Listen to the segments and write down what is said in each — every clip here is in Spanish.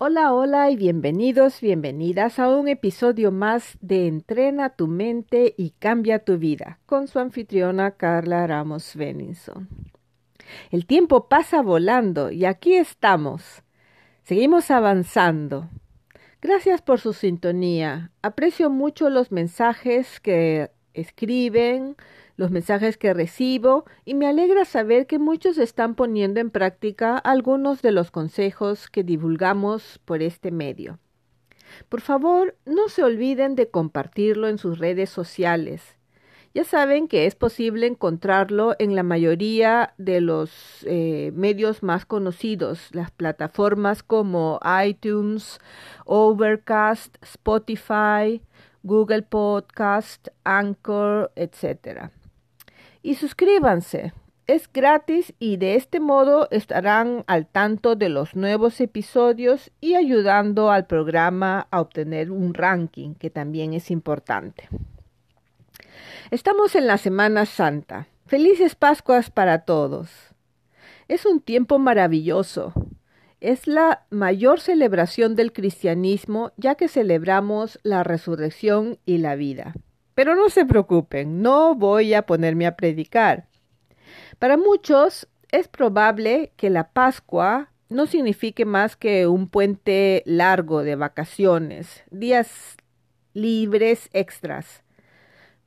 Hola, hola y bienvenidos, bienvenidas a un episodio más de Entrena tu mente y cambia tu vida con su anfitriona Carla Ramos Venison. El tiempo pasa volando y aquí estamos. Seguimos avanzando. Gracias por su sintonía. Aprecio mucho los mensajes que escriben, los mensajes que recibo y me alegra saber que muchos están poniendo en práctica algunos de los consejos que divulgamos por este medio. Por favor, no se olviden de compartirlo en sus redes sociales. Ya saben que es posible encontrarlo en la mayoría de los eh, medios más conocidos, las plataformas como iTunes, Overcast, Spotify, Google Podcast, Anchor, etc y suscríbanse. Es gratis y de este modo estarán al tanto de los nuevos episodios y ayudando al programa a obtener un ranking que también es importante. Estamos en la Semana Santa. Felices Pascuas para todos. Es un tiempo maravilloso. Es la mayor celebración del cristianismo ya que celebramos la resurrección y la vida. Pero no se preocupen, no voy a ponerme a predicar. Para muchos es probable que la Pascua no signifique más que un puente largo de vacaciones, días libres extras.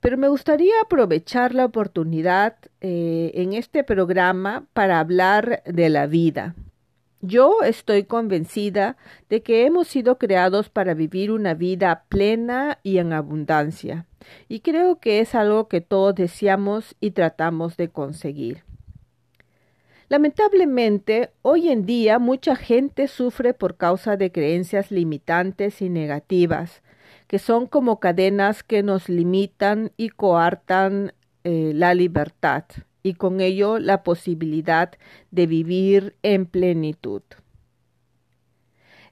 Pero me gustaría aprovechar la oportunidad eh, en este programa para hablar de la vida. Yo estoy convencida de que hemos sido creados para vivir una vida plena y en abundancia y creo que es algo que todos deseamos y tratamos de conseguir. Lamentablemente, hoy en día mucha gente sufre por causa de creencias limitantes y negativas, que son como cadenas que nos limitan y coartan eh, la libertad y con ello la posibilidad de vivir en plenitud.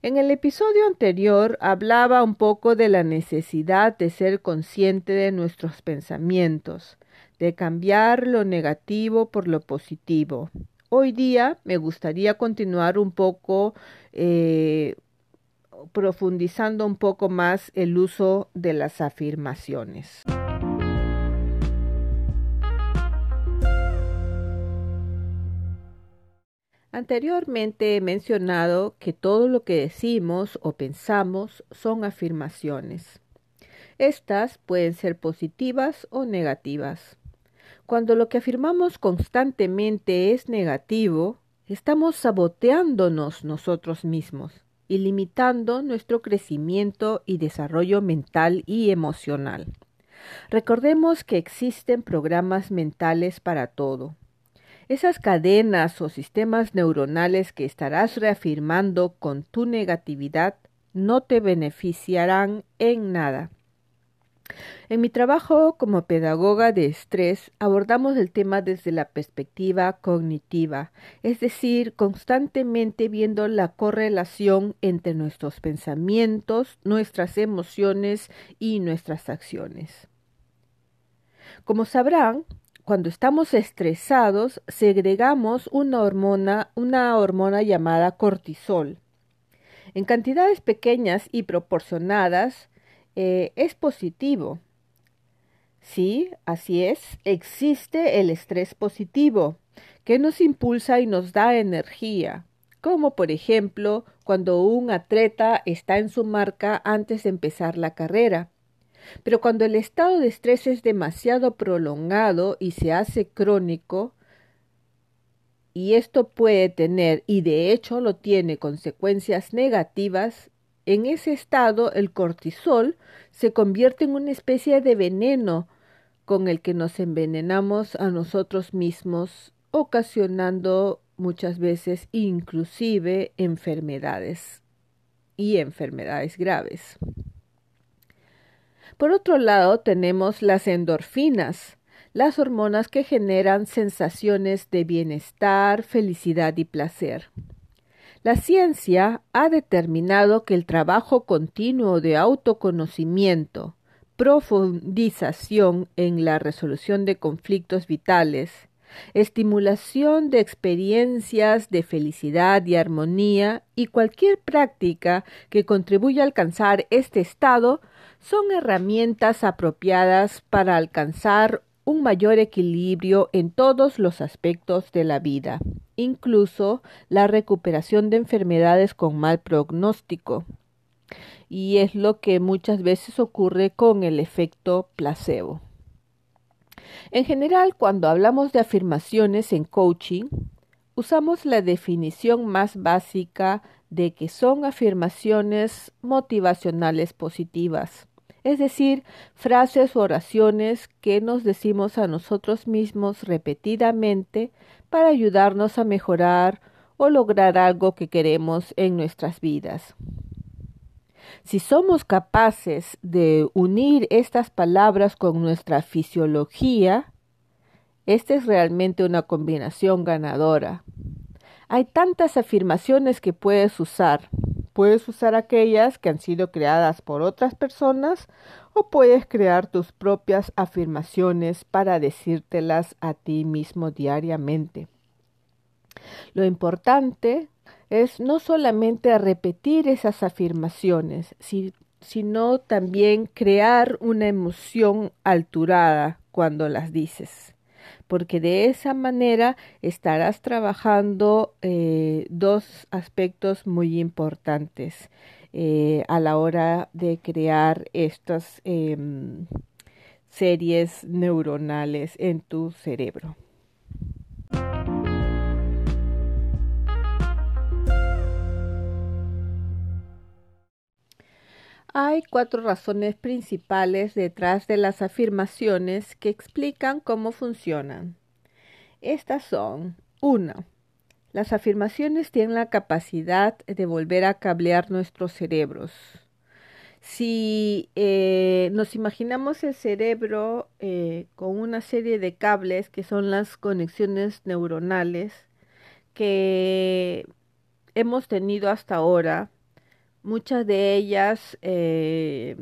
En el episodio anterior hablaba un poco de la necesidad de ser consciente de nuestros pensamientos, de cambiar lo negativo por lo positivo. Hoy día me gustaría continuar un poco eh, profundizando un poco más el uso de las afirmaciones. Anteriormente he mencionado que todo lo que decimos o pensamos son afirmaciones. Estas pueden ser positivas o negativas. Cuando lo que afirmamos constantemente es negativo, estamos saboteándonos nosotros mismos y limitando nuestro crecimiento y desarrollo mental y emocional. Recordemos que existen programas mentales para todo esas cadenas o sistemas neuronales que estarás reafirmando con tu negatividad no te beneficiarán en nada. En mi trabajo como pedagoga de estrés abordamos el tema desde la perspectiva cognitiva, es decir, constantemente viendo la correlación entre nuestros pensamientos, nuestras emociones y nuestras acciones. Como sabrán, cuando estamos estresados, segregamos una hormona, una hormona llamada cortisol. En cantidades pequeñas y proporcionadas, eh, es positivo. Sí, así es, existe el estrés positivo, que nos impulsa y nos da energía, como por ejemplo cuando un atleta está en su marca antes de empezar la carrera pero cuando el estado de estrés es demasiado prolongado y se hace crónico, y esto puede tener, y de hecho lo tiene, consecuencias negativas, en ese estado el cortisol se convierte en una especie de veneno con el que nos envenenamos a nosotros mismos, ocasionando muchas veces inclusive enfermedades y enfermedades graves. Por otro lado, tenemos las endorfinas, las hormonas que generan sensaciones de bienestar, felicidad y placer. La ciencia ha determinado que el trabajo continuo de autoconocimiento, profundización en la resolución de conflictos vitales, estimulación de experiencias de felicidad y armonía y cualquier práctica que contribuya a alcanzar este estado son herramientas apropiadas para alcanzar un mayor equilibrio en todos los aspectos de la vida, incluso la recuperación de enfermedades con mal pronóstico. Y es lo que muchas veces ocurre con el efecto placebo. En general, cuando hablamos de afirmaciones en coaching, usamos la definición más básica de que son afirmaciones motivacionales positivas es decir, frases o oraciones que nos decimos a nosotros mismos repetidamente para ayudarnos a mejorar o lograr algo que queremos en nuestras vidas. Si somos capaces de unir estas palabras con nuestra fisiología, esta es realmente una combinación ganadora. Hay tantas afirmaciones que puedes usar, Puedes usar aquellas que han sido creadas por otras personas o puedes crear tus propias afirmaciones para decírtelas a ti mismo diariamente. Lo importante es no solamente repetir esas afirmaciones, sino también crear una emoción alturada cuando las dices porque de esa manera estarás trabajando eh, dos aspectos muy importantes eh, a la hora de crear estas em, series neuronales en tu cerebro. Hay cuatro razones principales detrás de las afirmaciones que explican cómo funcionan. Estas son 1. Las afirmaciones tienen la capacidad de volver a cablear nuestros cerebros. Si eh, nos imaginamos el cerebro eh, con una serie de cables que son las conexiones neuronales que hemos tenido hasta ahora, muchas de ellas eh,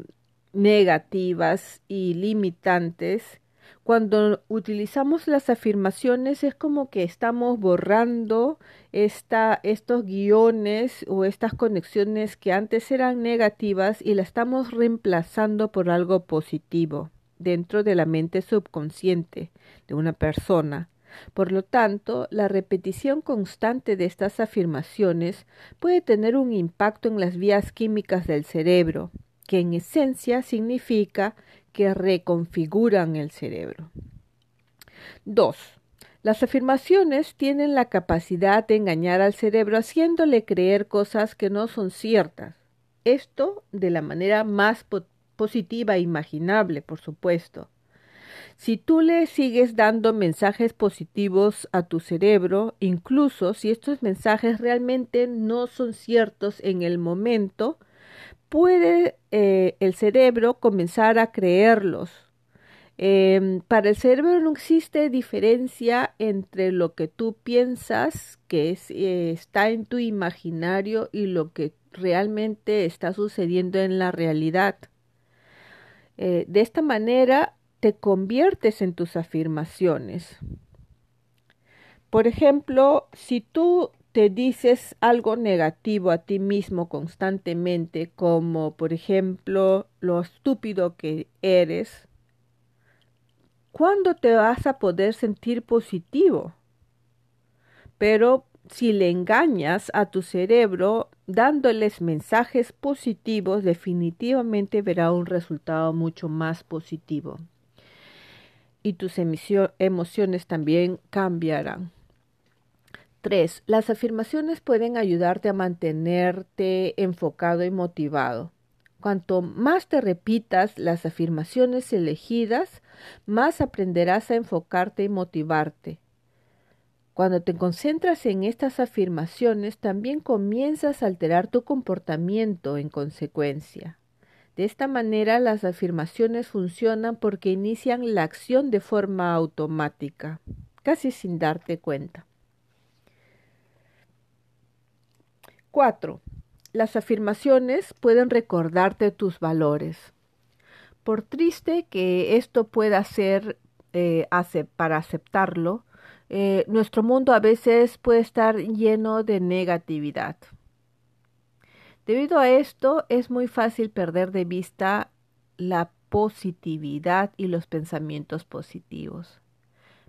negativas y limitantes, cuando utilizamos las afirmaciones es como que estamos borrando esta, estos guiones o estas conexiones que antes eran negativas y la estamos reemplazando por algo positivo dentro de la mente subconsciente de una persona. Por lo tanto, la repetición constante de estas afirmaciones puede tener un impacto en las vías químicas del cerebro, que en esencia significa que reconfiguran el cerebro. 2. Las afirmaciones tienen la capacidad de engañar al cerebro haciéndole creer cosas que no son ciertas. Esto de la manera más positiva e imaginable, por supuesto. Si tú le sigues dando mensajes positivos a tu cerebro, incluso si estos mensajes realmente no son ciertos en el momento, puede eh, el cerebro comenzar a creerlos. Em, para el cerebro no existe diferencia entre lo que tú piensas que eh, está en tu imaginario y lo que realmente está sucediendo en la realidad. Eh, de esta manera, te conviertes en tus afirmaciones. Por ejemplo, si tú te dices algo negativo a ti mismo constantemente, como por ejemplo lo estúpido que eres, ¿cuándo te vas a poder sentir positivo? Pero si le engañas a tu cerebro dándoles mensajes positivos, definitivamente verá un resultado mucho más positivo y tus emociones también cambiarán. 3. Las afirmaciones pueden ayudarte a mantenerte enfocado y motivado. Cuanto más te repitas las afirmaciones elegidas, más aprenderás a enfocarte y motivarte. Cuando te concentras en estas afirmaciones, también comienzas a alterar tu comportamiento en consecuencia. De esta manera las afirmaciones funcionan porque inician la acción de forma automática, casi sin darte cuenta. 4. Las afirmaciones pueden recordarte tus valores. Por triste que esto pueda ser eh, para aceptarlo, eh, nuestro mundo a veces puede estar lleno de negatividad. Debido a esto, es muy fácil perder de vista la positividad y los pensamientos positivos.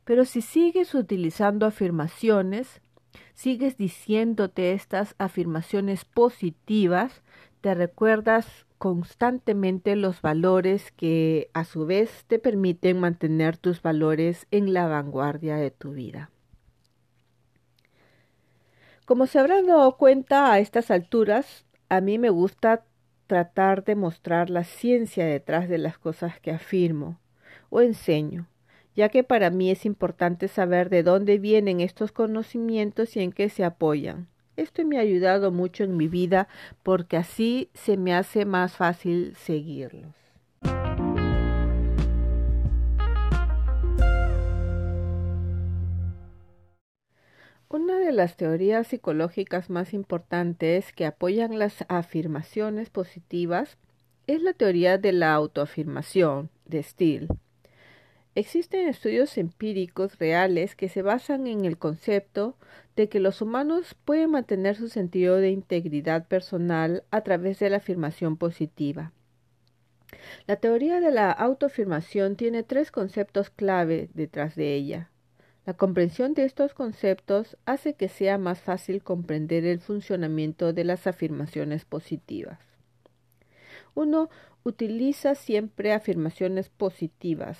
Pero si sigues utilizando afirmaciones, sigues diciéndote estas afirmaciones positivas, te recuerdas constantemente los valores que a su vez te permiten mantener tus valores en la vanguardia de tu vida. Como se habrán dado cuenta a estas alturas, a mí me gusta tratar de mostrar la ciencia detrás de las cosas que afirmo o enseño, ya que para mí es importante saber de dónde vienen estos conocimientos y en qué se apoyan. Esto me ha ayudado mucho en mi vida porque así se me hace más fácil seguirlos. Una de las teorías psicológicas más importantes que apoyan las afirmaciones positivas es la teoría de la autoafirmación de Steele. Existen estudios empíricos reales que se basan en el concepto de que los humanos pueden mantener su sentido de integridad personal a través de la afirmación positiva. La teoría de la autoafirmación tiene tres conceptos clave detrás de ella. La comprensión de estos conceptos hace que sea más fácil comprender el funcionamiento de las afirmaciones positivas. Uno utiliza siempre afirmaciones positivas,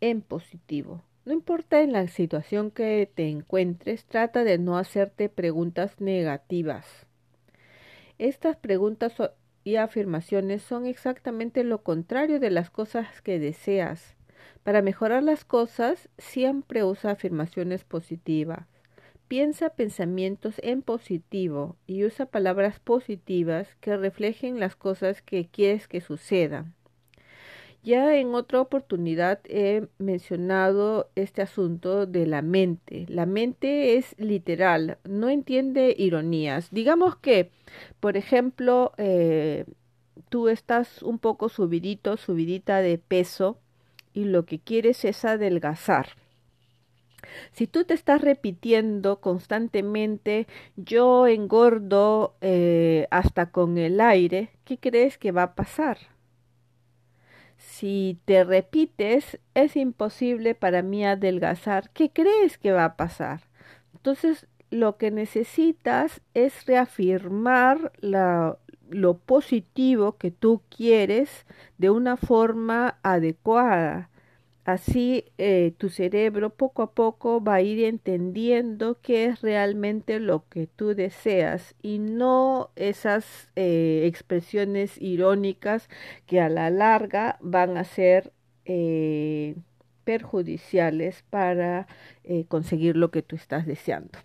en positivo. No importa en la situación que te encuentres, trata de no hacerte preguntas negativas. Estas preguntas y afirmaciones son exactamente lo contrario de las cosas que deseas para mejorar las cosas, siempre usa afirmaciones positivas. Piensa pensamientos en positivo y usa palabras positivas que reflejen las cosas que quieres que sucedan. Ya en otra oportunidad he mencionado este asunto de la mente. La mente es literal, no entiende ironías. Digamos que, por ejemplo, eh, tú estás un poco subidito, subidita de peso y lo que quieres es adelgazar. Si tú te estás repitiendo constantemente, yo engordo eh, hasta con el aire, ¿qué crees que va a pasar? Si te repites, es imposible para mí adelgazar, ¿qué crees que va a pasar? Entonces, lo que necesitas es reafirmar la, lo positivo que tú quieres de una forma adecuada. Así eh, tu cerebro poco a poco va a ir entendiendo qué es realmente lo que tú deseas y no esas eh, expresiones irónicas que a la larga van a ser eh, perjudiciales para conseguir lo que tú estás deseando.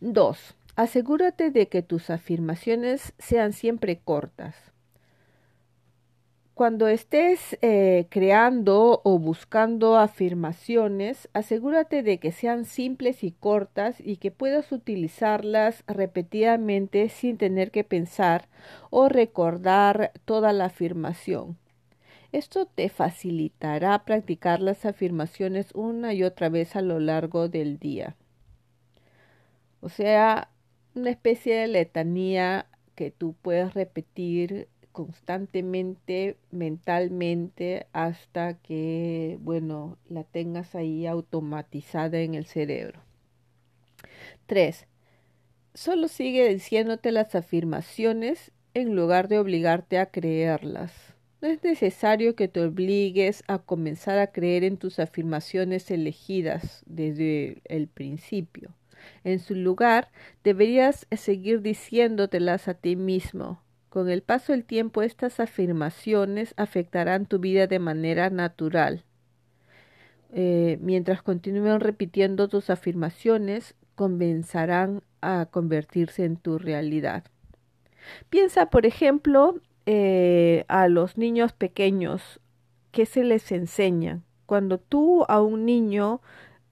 Dos, Asegúrate de que tus afirmaciones sean siempre cortas. Cuando estés eh, creando o buscando afirmaciones, asegúrate de que sean simples y cortas y que puedas utilizarlas repetidamente sin tener que pensar o recordar toda la afirmación. Esto te facilitará practicar las afirmaciones una y otra vez a lo largo del día. O sea, una especie de letanía que tú puedes repetir constantemente mentalmente hasta que, bueno, la tengas ahí automatizada en el cerebro. 3. Solo sigue diciéndote las afirmaciones en lugar de obligarte a creerlas. No es necesario que te obligues a comenzar a creer en tus afirmaciones elegidas desde el principio. En su lugar, deberías seguir diciéndotelas a ti mismo. Con el paso del tiempo, estas afirmaciones afectarán tu vida de manera natural. Eh, mientras continúen repitiendo tus afirmaciones, comenzarán a convertirse en tu realidad. Piensa, por ejemplo, eh, a los niños pequeños, ¿qué se les enseña? Cuando tú a un niño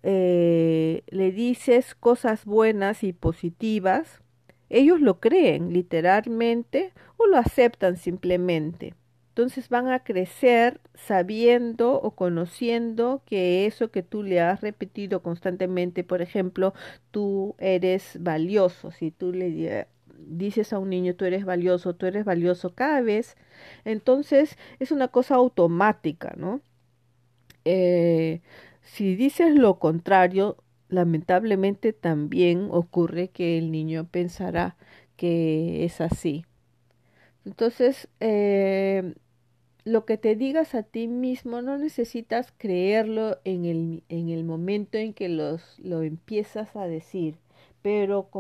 eh, le dices cosas buenas y positivas, ellos lo creen literalmente o lo aceptan simplemente. Entonces van a crecer sabiendo o conociendo que eso que tú le has repetido constantemente, por ejemplo, tú eres valioso, si tú le dices a un niño tú eres valioso, tú eres valioso cada vez, entonces es una cosa automática, ¿no? Eh, si dices lo contrario, lamentablemente también ocurre que el niño pensará que es así. Entonces, eh, lo que te digas a ti mismo no necesitas creerlo en el, en el momento en que los, lo empiezas a decir, pero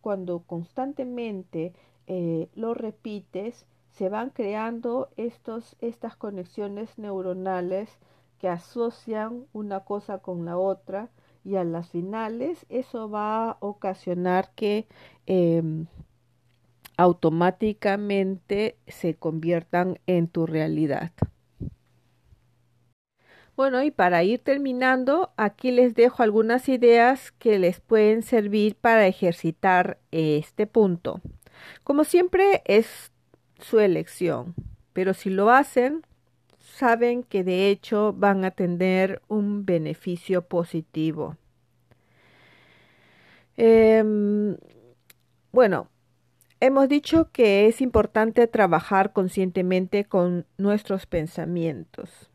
cuando constantemente eh, lo repites, se van creando estos, estas conexiones neuronales que asocian una cosa con la otra y a las finales eso va a ocasionar que em, automáticamente se conviertan en tu realidad. Bueno, y para ir terminando, aquí les dejo algunas ideas que les pueden servir para ejercitar este punto. Como siempre es su elección, pero si lo hacen, saben que de hecho van a tener un beneficio positivo. Em, bueno, hemos dicho que es importante trabajar conscientemente con nuestros pensamientos.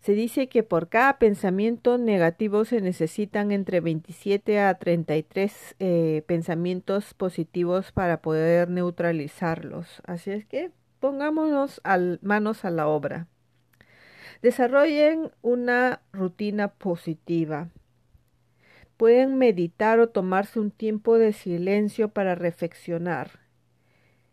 Se dice que por cada pensamiento negativo se necesitan entre 27 a 33 eh, pensamientos positivos para poder neutralizarlos. Así es que pongámonos manos a la obra. Desarrollen una rutina positiva. Pueden meditar o tomarse un tiempo de silencio para reflexionar.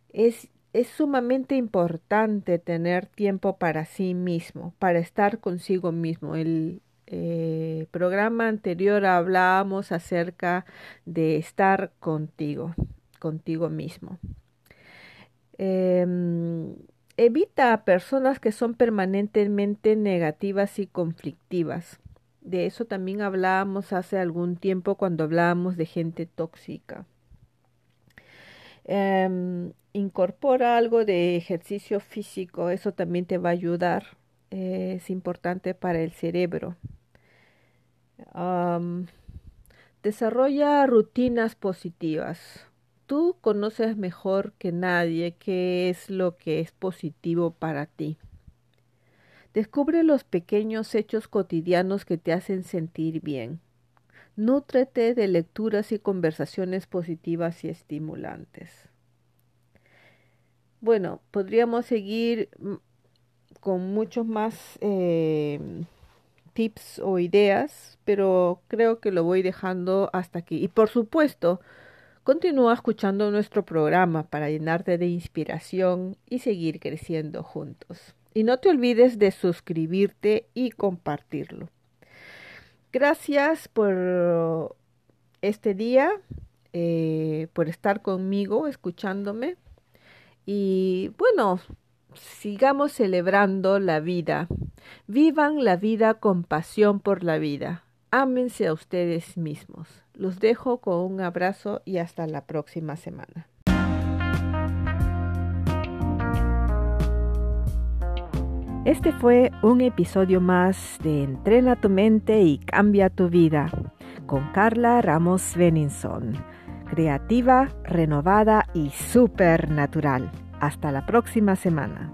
Es, es sumamente importante tener tiempo para sí mismo, para estar consigo mismo. El eh, programa anterior hablábamos acerca de estar contigo, contigo mismo. Em, Evita a personas que son permanentemente negativas y conflictivas. De eso también hablábamos hace algún tiempo cuando hablábamos de gente tóxica. Em, incorpora algo de ejercicio físico, eso también te va a ayudar. es importante para el cerebro. desarrolla rutinas positivas Tú conoces mejor que nadie qué es lo que es positivo para ti. Descubre los pequeños hechos cotidianos que te hacen sentir bien. Nútrete de lecturas y conversaciones positivas y estimulantes. Bueno, podríamos seguir mm, con muchos más eh, tips o ideas, pero creo que lo voy dejando hasta aquí. Y por supuesto, Continúa escuchando nuestro programa para llenarte de inspiración y seguir creciendo juntos. Y no te olvides de suscribirte y compartirlo. Gracias por este día, eh, por estar conmigo, escuchándome. Y bueno, sigamos celebrando la vida. Vivan la vida con pasión por la vida. Ámense a ustedes mismos. Los dejo con un abrazo y hasta la próxima semana. Este fue un episodio más de Entrena tu mente y cambia tu vida con Carla Ramos Beninson. Creativa, renovada y supernatural. Hasta la próxima semana.